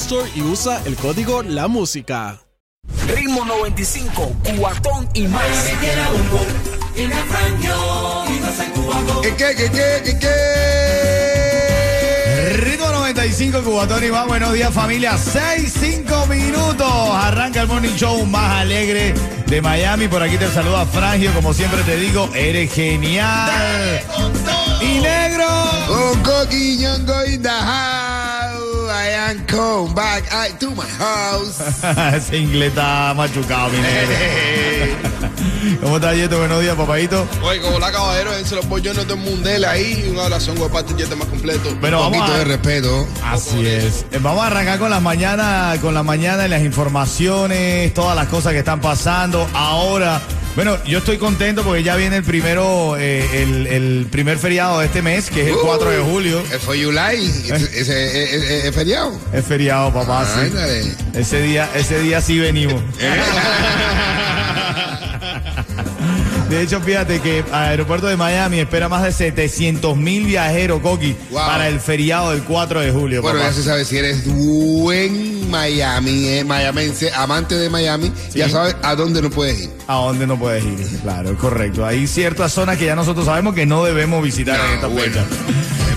Store y usa el código La Música. Ritmo 95, cuatón y más. ¿Qué, qué, qué, qué, qué, qué? Ritmo 95, Cubatón y más. Buenos días, familia. 6, 5 minutos. Arranca el morning show más alegre de Miami. Por aquí te saluda Frangio. Como siempre te digo, eres genial. Y negro. Bangkok y back I, to my house. Ese inglés está machucado, mi negro. ¿Cómo estás, Yeto? Buenos días, papadito. Oye, como la caballero, en los bollones de Mundel ahí, una oración guapata y más completo. Pero Un vamos poquito a... de respeto. Así es. Eh, Vamos a arrancar con la mañana, con la mañana y las informaciones, todas las cosas que están pasando ahora. Bueno, yo estoy contento porque ya viene el primero, eh, el, el primer feriado de este mes, que es el 4 de julio. Es for July. Ese- ese- es feriado. Es feriado, papá. sí. Ándale. Ese día, ese día sí venimos. De hecho, fíjate que al aeropuerto de Miami espera más de 700 mil viajeros, Coqui, Wow. para el feriado del 4 de julio. Bueno, papá. ya se sabe si eres buen Miami, eh, mayamense, amante de Miami, ya sabes a dónde no puedes ir. ¿A dónde no puedes ir? Claro, correcto. Hay ciertas zonas que ya nosotros sabemos que no debemos visitar No, en esta bueno. fecha.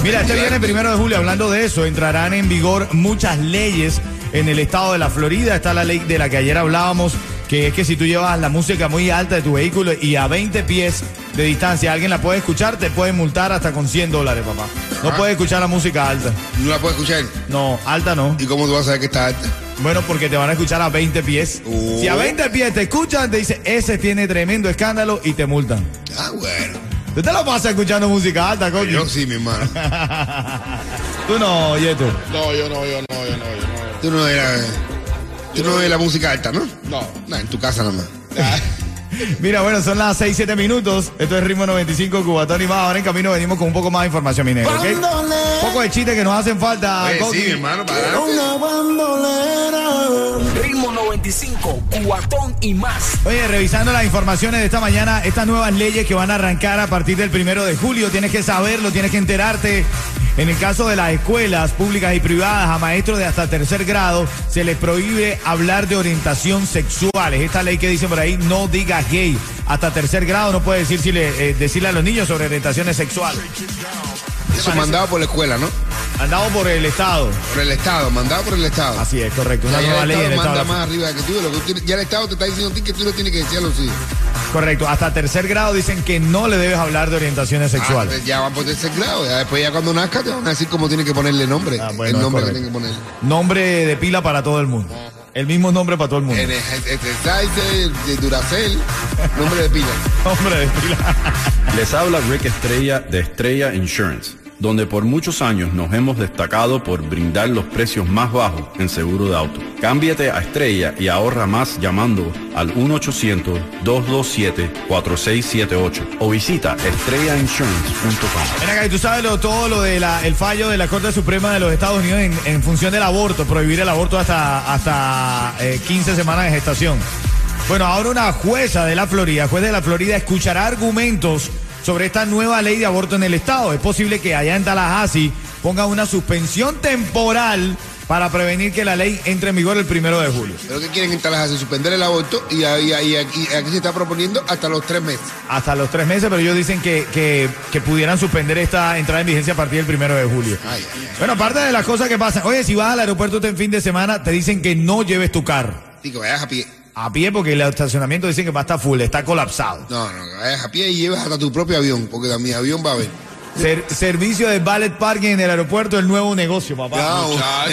Mira, este viernes primero de julio, hablando de eso, entrarán en vigor muchas leyes en el estado de la Florida. Está la ley de la que ayer hablábamos, que es que si tú llevas la música muy alta de tu vehículo y a 20 pies de distancia alguien la puede escuchar, te pueden multar hasta con 100 dólares, papá. No Ajá. puedes escuchar la música alta. No la puedes escuchar. No, alta no. ¿Y cómo tú vas a saber que está alta? Bueno, porque te van a escuchar a 20 pies. Oh. Si a 20 pies te escuchan, te dice, ese tiene tremendo escándalo y te multan. Ah, bueno. ¿Tú te lo pasas escuchando música alta, Coqui? Yo sí, mi hermano. Tú no, Yeto. No, yo no, yo no, yo no, yo no. Tú no eras. Tú no eres la música alta, ¿no? No. No, en tu casa nada más. Mira, bueno, son las 6, 7 minutos. Esto es Ritmo 95, Cubatón y más. Ahora en camino venimos con un poco más de información, mi negro, ¿ok? Un poco de chistes que nos hacen falta, Oye, Coqui. sí, mi hermano, para Ritmo 95, cuatón y más. Oye, revisando las informaciones de esta mañana, estas nuevas leyes que van a arrancar a partir del primero de julio, tienes que saberlo, tienes que enterarte. En el caso de las escuelas públicas y privadas, a maestros de hasta tercer grado se les prohíbe hablar de orientación sexual. Es esta ley que dice por ahí, no digas gay. Hasta tercer grado no puede decirle, eh, decirle a los niños sobre orientaciones sexuales. Eso mandado por la escuela, ¿no? Andado por el Estado. Por el Estado, mandado por el Estado. Así es, correcto. O Una sea, nueva el ley del Estado Estado. manda más arriba que tú. Lo que tú tienes- ya el Estado te está diciendo a ti que tú le tienes que decir a los hijos. Correcto. Hasta tercer grado dicen que no le debes hablar de orientaciones Ah, sexuales. entonces ya van por tercer grado. Ya después ya cuando nazca te van a decir cómo tiene que ponerle nombre. Ah, bueno, el nombre que que ponerle. Nombre de pila para todo el mundo. El mismo nombre para todo el mundo. De Duracell, nombre de pila. Nombre de pila. Les habla Rick Estrella de Estrella Insurance, donde por muchos años nos hemos destacado por brindar los precios más bajos en seguro de auto. Cámbiate a Estrella y ahorra más llamando al 1-800-227-4678 o visita estrellainsurance.com. Ven acá, y tú sabes lo- todo lo del el fallo de la Corte Suprema de los Estados Unidos en, en función del aborto, prohibir el aborto hasta, hasta eh, 15 semanas de gestación. Bueno, ahora una jueza de la Florida, juez de la Florida, escuchará argumentos sobre esta nueva ley de aborto en el estado. Es posible que allá en Tallahassee pongan una suspensión temporal para prevenir que la ley entre en vigor el primero de julio. Pero que quieren en Tallahassee suspender el aborto y, aquí, aquí se está proponiendo hasta los tres meses. Hasta los tres meses, pero ellos dicen que, que, que pudieran suspender esta entrada en vigencia a partir del primero de julio. Ay, ay, ay. Bueno, aparte de las cosas que pasan, oye, si vas al aeropuerto este fin de semana, te dicen que no lleves tu carro. Que vayas a pie. A pie, porque el estacionamiento dicen que va a estar full, está colapsado. No, no, vayas a pie y lleves hasta tu propio avión, porque también avión va a. Ser- servicio de valet parking en el aeropuerto, el nuevo negocio, papá.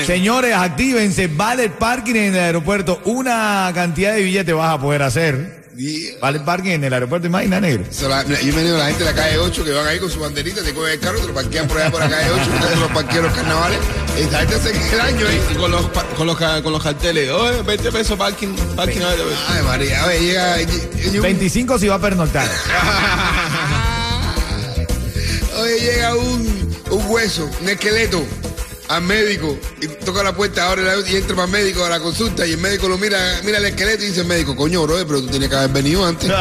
Señores, actívense, valet parking en el aeropuerto. Una cantidad de billetes vas a poder hacer. Y- Valet parking en el aeropuerto, imagina, negro. So, la- yo me digo la gente de la calle 8 que van ahí con su banderita, te cogen el carro, te lo parquean por allá por la calle 8, que los parquean los carnavales. Esta gente se queda el año ahí. Y con los, pa- con los, con los carteles, oye, 20 pesos parking, parking. Ay, María, a ver, llega. llega un- 25 si va a pernoctar. Oye, llega un, un hueso, un esqueleto al médico y toca la puerta ahora y entra para el médico a la consulta y el médico lo mira, mira el esqueleto y dice el médico, coño, bro, pero tú tienes que haber venido antes.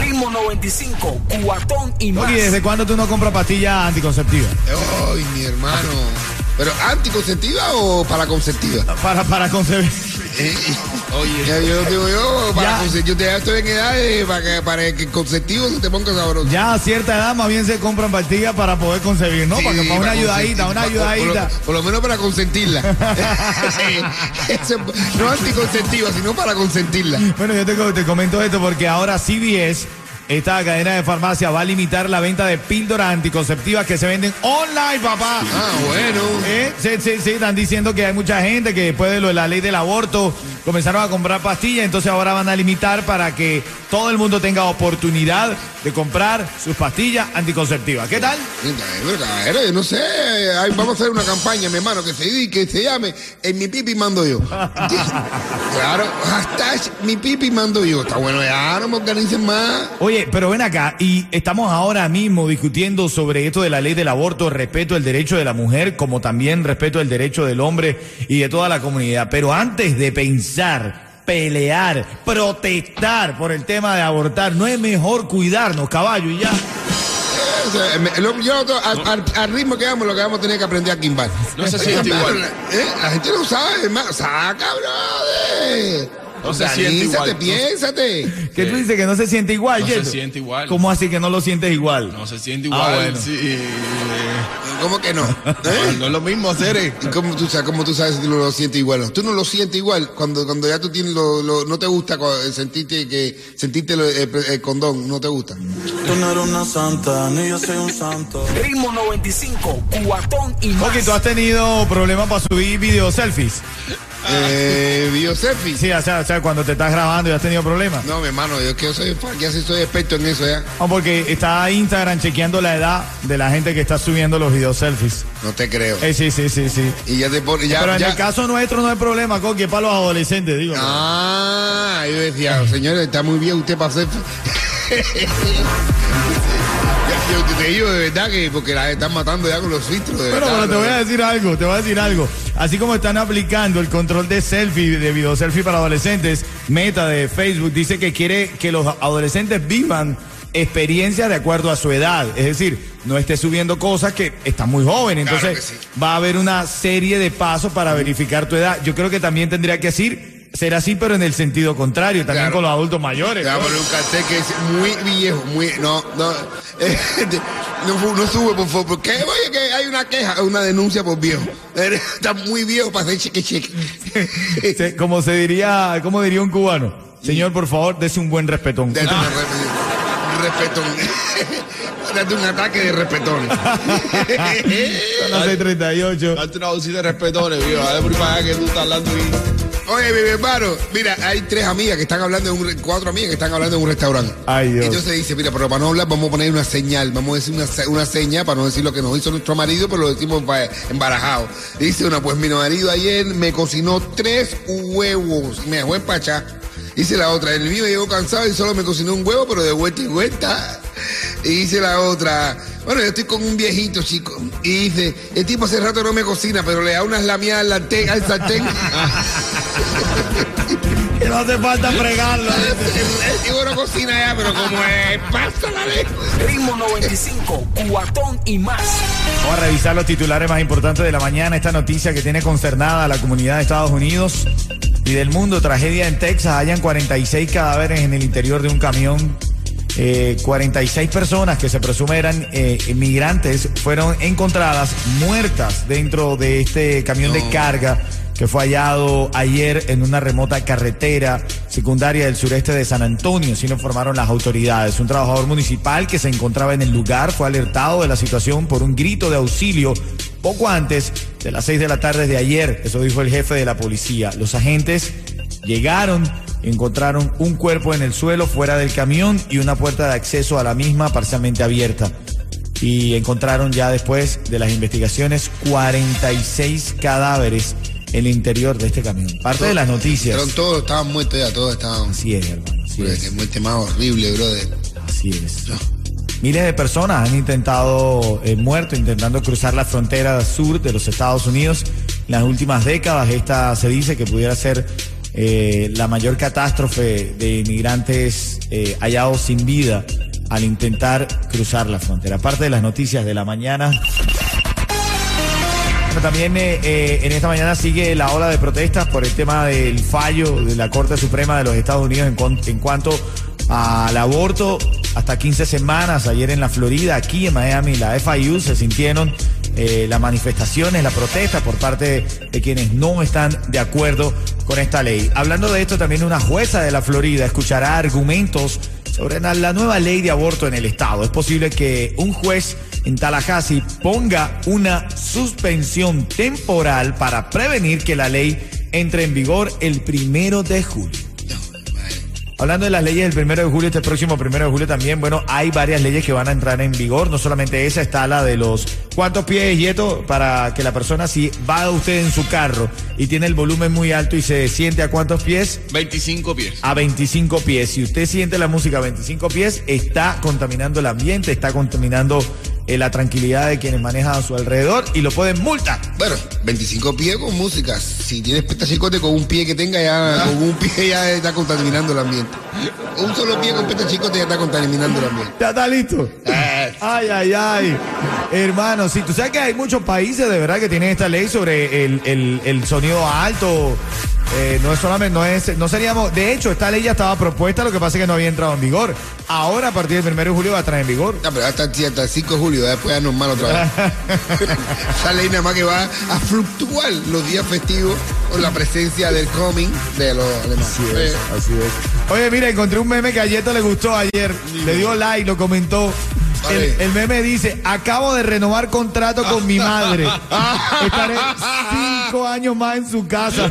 Ritmo 95, cuatón y más. Oye, ¿desde cuándo tú no compras pastillas anticonceptivas? Ay, mi hermano. ¿Pero anticonceptiva o para conceptiva? Para, para concebir. Oye, Ya, yo digo yo, para Ya. yo te ya estoy en edad de- para que, para que el conceptivo se te ponga sabroso. Ya a cierta edad más bien se compran pastillas para poder concebir, ¿no? Sí, para que para una ayudadita, una ayudadita. Por, lo, por lo menos para consentirla. No anticonceptiva, sino para consentirla. Bueno, yo te comento esto porque ahora CBS, esta cadena de farmacia, va a limitar la venta de píldoras anticonceptivas que se venden online, papá. Ah, bueno. ¿Eh? Sí, sí, sí, están diciendo que hay mucha gente que después de lo de la ley del aborto comenzaron a comprar pastillas, entonces ahora van a limitar para que todo el mundo tenga oportunidad de comprar sus pastillas anticonceptivas. ¿Qué tal? Yo no sé. Vamos a hacer una campaña, mi hermano, que se, que se llame En mi pipi mando yo. claro, hashtag mi pipi mando yo. Está bueno, ya no me organicen más. Oye, pero ven acá, y estamos ahora mismo discutiendo sobre esto de la ley del aborto, respeto el derecho de la mujer, como también respeto el derecho del hombre y de toda la comunidad. Pero antes de pensar, pelear, protestar por el tema de abortar, ¿no es mejor cuidarnos, caballo, y ya? Lo- yo, al, al- al ritmo que vamos, lo que vamos a tener que aprender a quimbar. No se siente igual. ¿Eh? La gente no sabe, hermano. Saca, brother. No se siente igual. Piénsate. ¿Qué tú dices que no se siente igual, No se Yeto? siente igual. ¿Cómo así que no lo sientes igual? no se siente Ah, igual. bueno. sí. ¿Cómo que no? No, ¿Eh? no es lo mismo hacer. eh. ¿Y cómo tú, sabes, cómo tú sabes si tú no lo sientes igual? Tú no lo sientes igual cuando, cuando ya tú tienes lo, lo- no te gusta co- sentirte que sentiste lo- el, el condón, no te gusta. Tú no eres una santa, ni yo soy un santo. Ritmo 95, cuatón y más. Porque tú has tenido problemas para subir video selfies. Eh, Biosefi. Sí, o sea, o sea, cuando te estás grabando y has tenido problemas. No, mi hermano, yo que yo soy fan, ya sí soy experto en eso ya. No, porque está Instagram chequeando la edad de la gente que está subiendo los video selfies. No te creo. Eh, sí, sí, sí, sí. Y ya te pone, ya, Pero en ya- el caso nuestro no hay problema, Coqui, es para los adolescentes, digo. Ah, yo decía, señores, está muy bien usted para hacer. Te digo de verdad que porque la están matando ya con los filtros. De Bueno, verdad, pero te voy a decir algo, te voy a decir algo. Así como están aplicando el control de selfie, de video selfie para adolescentes, Meta de Facebook dice que quiere que los adolescentes vivan experiencias de acuerdo a su edad. Es decir, no esté subiendo cosas que están muy jóvenes. Claro Entonces, sí. va a haber una serie de pasos para verificar tu edad. Yo creo que también tendría que decir, ser así, pero en el sentido contrario, también Claro. con los adultos mayores. Un cartel que dice muy viejo, muy. No, no. eh, no, sube, por favor. Porque oye, que hay una queja, una denuncia por viejo. Está muy viejo para hacer cheque cheque. Como se diría, como diría un cubano. Señor, por favor, dese un buen respetón. Date un re- respetón. Date un ataque de respetón. Son las 6:38. Date una bolsita de respetones, viejo. Dale por para que tú estás hablando ahí. Oye, mi hermano, mira, hay tres amigas que están hablando en un cuatro amigas que están hablando en un restaurante. Ay, Dios. Entonces dice, mira, pero para no hablar vamos a poner una señal, vamos a decir una, una seña para no decir lo que nos hizo nuestro marido, pero lo decimos embarajado. Dice una, pues mi marido ayer me cocinó tres huevos y me dejó empachar. Dice la otra, el mío llegó cansado y solo me cocinó un huevo, pero de vuelta y vuelta. Y dice la otra, bueno, yo estoy con un viejito, chico. Y dice, el tipo hace rato no me cocina, pero le da unas lamiadas al sartén. Que no hace falta fregarlo. El no cocina ya, pero como es pasta la ley. Ritmo 95, cuatón y más. Vamos a revisar los titulares más importantes de la mañana. Esta noticia que tiene concernada a la comunidad de Estados Unidos y del mundo. Tragedia en Texas. Hayan 46 cadáveres en el interior de un camión. Eh, 46 personas que se presume eran eh, inmigrantes fueron encontradas muertas dentro de este camión de carga que fue hallado ayer en una remota carretera secundaria del sureste de San Antonio, así lo informaron las autoridades. Un trabajador municipal que se encontraba en el lugar fue alertado de la situación por un grito de auxilio poco antes de las 6 de la tarde de ayer, eso dijo el jefe de la policía. Los agentes llegaron, encontraron un cuerpo en el suelo fuera del camión y una puerta de acceso a la misma parcialmente abierta. Y encontraron ya después de las investigaciones 46 cadáveres el interior de este camión. Parte de las noticias. Todos estaban muertos ya, todos estaban. Así es, hermano. Así es. muerte más horrible, brother. Así es. Miles de personas han intentado, eh, muerto, intentando cruzar la frontera sur de los Estados Unidos en las últimas décadas. Esta se dice que pudiera ser eh, la mayor catástrofe de inmigrantes eh, hallados sin vida al intentar cruzar la frontera. Aparte de las noticias de la mañana. También eh, eh, en esta mañana sigue la ola de protestas por el tema del fallo de la Corte Suprema de los Estados Unidos en, cuan- en cuanto al aborto hasta 15 semanas. Ayer en la Florida, aquí en Miami, la FIU se sintieron eh, las manifestaciones, la protesta por parte de quienes no están de acuerdo con esta ley. Hablando de esto, también una jueza de la Florida escuchará argumentos sobre la nueva ley de aborto en el estado. Es posible que un juez en Tallahassee ponga una suspensión temporal para prevenir que la ley entre en vigor el primero de julio. Hablando de las leyes del primero de julio, este próximo primero de julio también, bueno, hay varias leyes que van a entrar en vigor. No solamente esa, está la de los cuántos pies, Yeto, para que la persona, si va usted en su carro y tiene el volumen muy alto y se siente a cuántos pies, 25 pies. a 25 pies. Si usted siente la música a 25 pies, está contaminando el ambiente, está contaminando eh, la tranquilidad de quienes manejan a su alrededor y lo pueden multar. Bueno, 25 pies con música. Si tienes petachicote con un pie que tenga ya, con un pie ya está contaminando el ambiente. Un solo pie con petachicote ya está contaminando el ambiente. ¿Ya está listo? Eh, Ay, ay, ay. Hermano, sí, tú sabes que hay muchos países de verdad que tienen esta ley sobre el, el- el sonido alto. Eh, no es solamente, no es, no seríamos, de hecho, esta ley ya estaba propuesta, lo que pasa es que no había entrado en vigor. Ahora, a partir del 1 de julio va a entrar en vigor. No, pero hasta, hasta el 5 de julio, después ya normal otra vez. Esa ley nada más que va a fluctuar los días festivos con la presencia del coming de los alemanes. Eh, Así es. Oye, mira, encontré un meme que a Yeto le gustó ayer. Le dio like, lo comentó. El, el meme dice, acabo de renovar contrato con mi madre. Estaré cinco años más en su casa.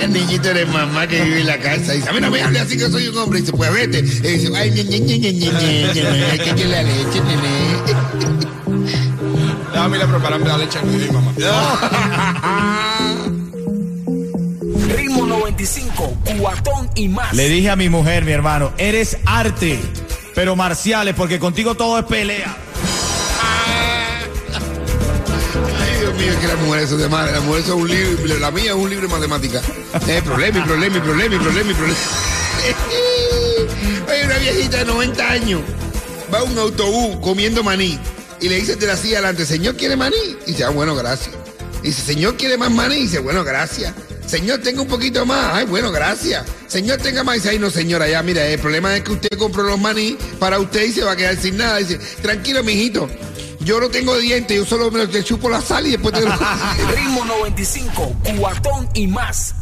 El niñito de mamá que vive en la casa dice, a mí no me hable así que soy un hombre. Y dice, pues vete. Y dice, ay, ñe, ñe, ñe, ñe, ñe, ñe, que echarle la leche, nene. Déjame ir a prepararme la leche a mi mamá. Ritmo 95, cuatón y más. Le dije a mi mujer, mi hermano, eres arte, pero marciales, porque contigo todo es pelea. Que las mujeres son de. Las mujeres son un libro, la mía es un libro de matemáticas. Eh, problema, y problema, y problema, y problema, problema. Hay una viejita de 90 años. Va a un autobús comiendo maní. Y le dice de la silla adelante, señor, ¿quiere maní? Y dice, ah, bueno, gracias. Dice, señor, ¿quiere más maní? Y dice, bueno, gracias. Señor, tenga un poquito más. Ay, bueno, gracias. Señor, tenga más. Dice, ay, no, señora, ya, mira, el problema es que usted compró los maní para usted y se va a quedar sin nada. Dice, tranquilo, mijito. Yo no tengo dientes, yo solo me chupo la sal y después te lo... Ritmo 95, cuatón y más.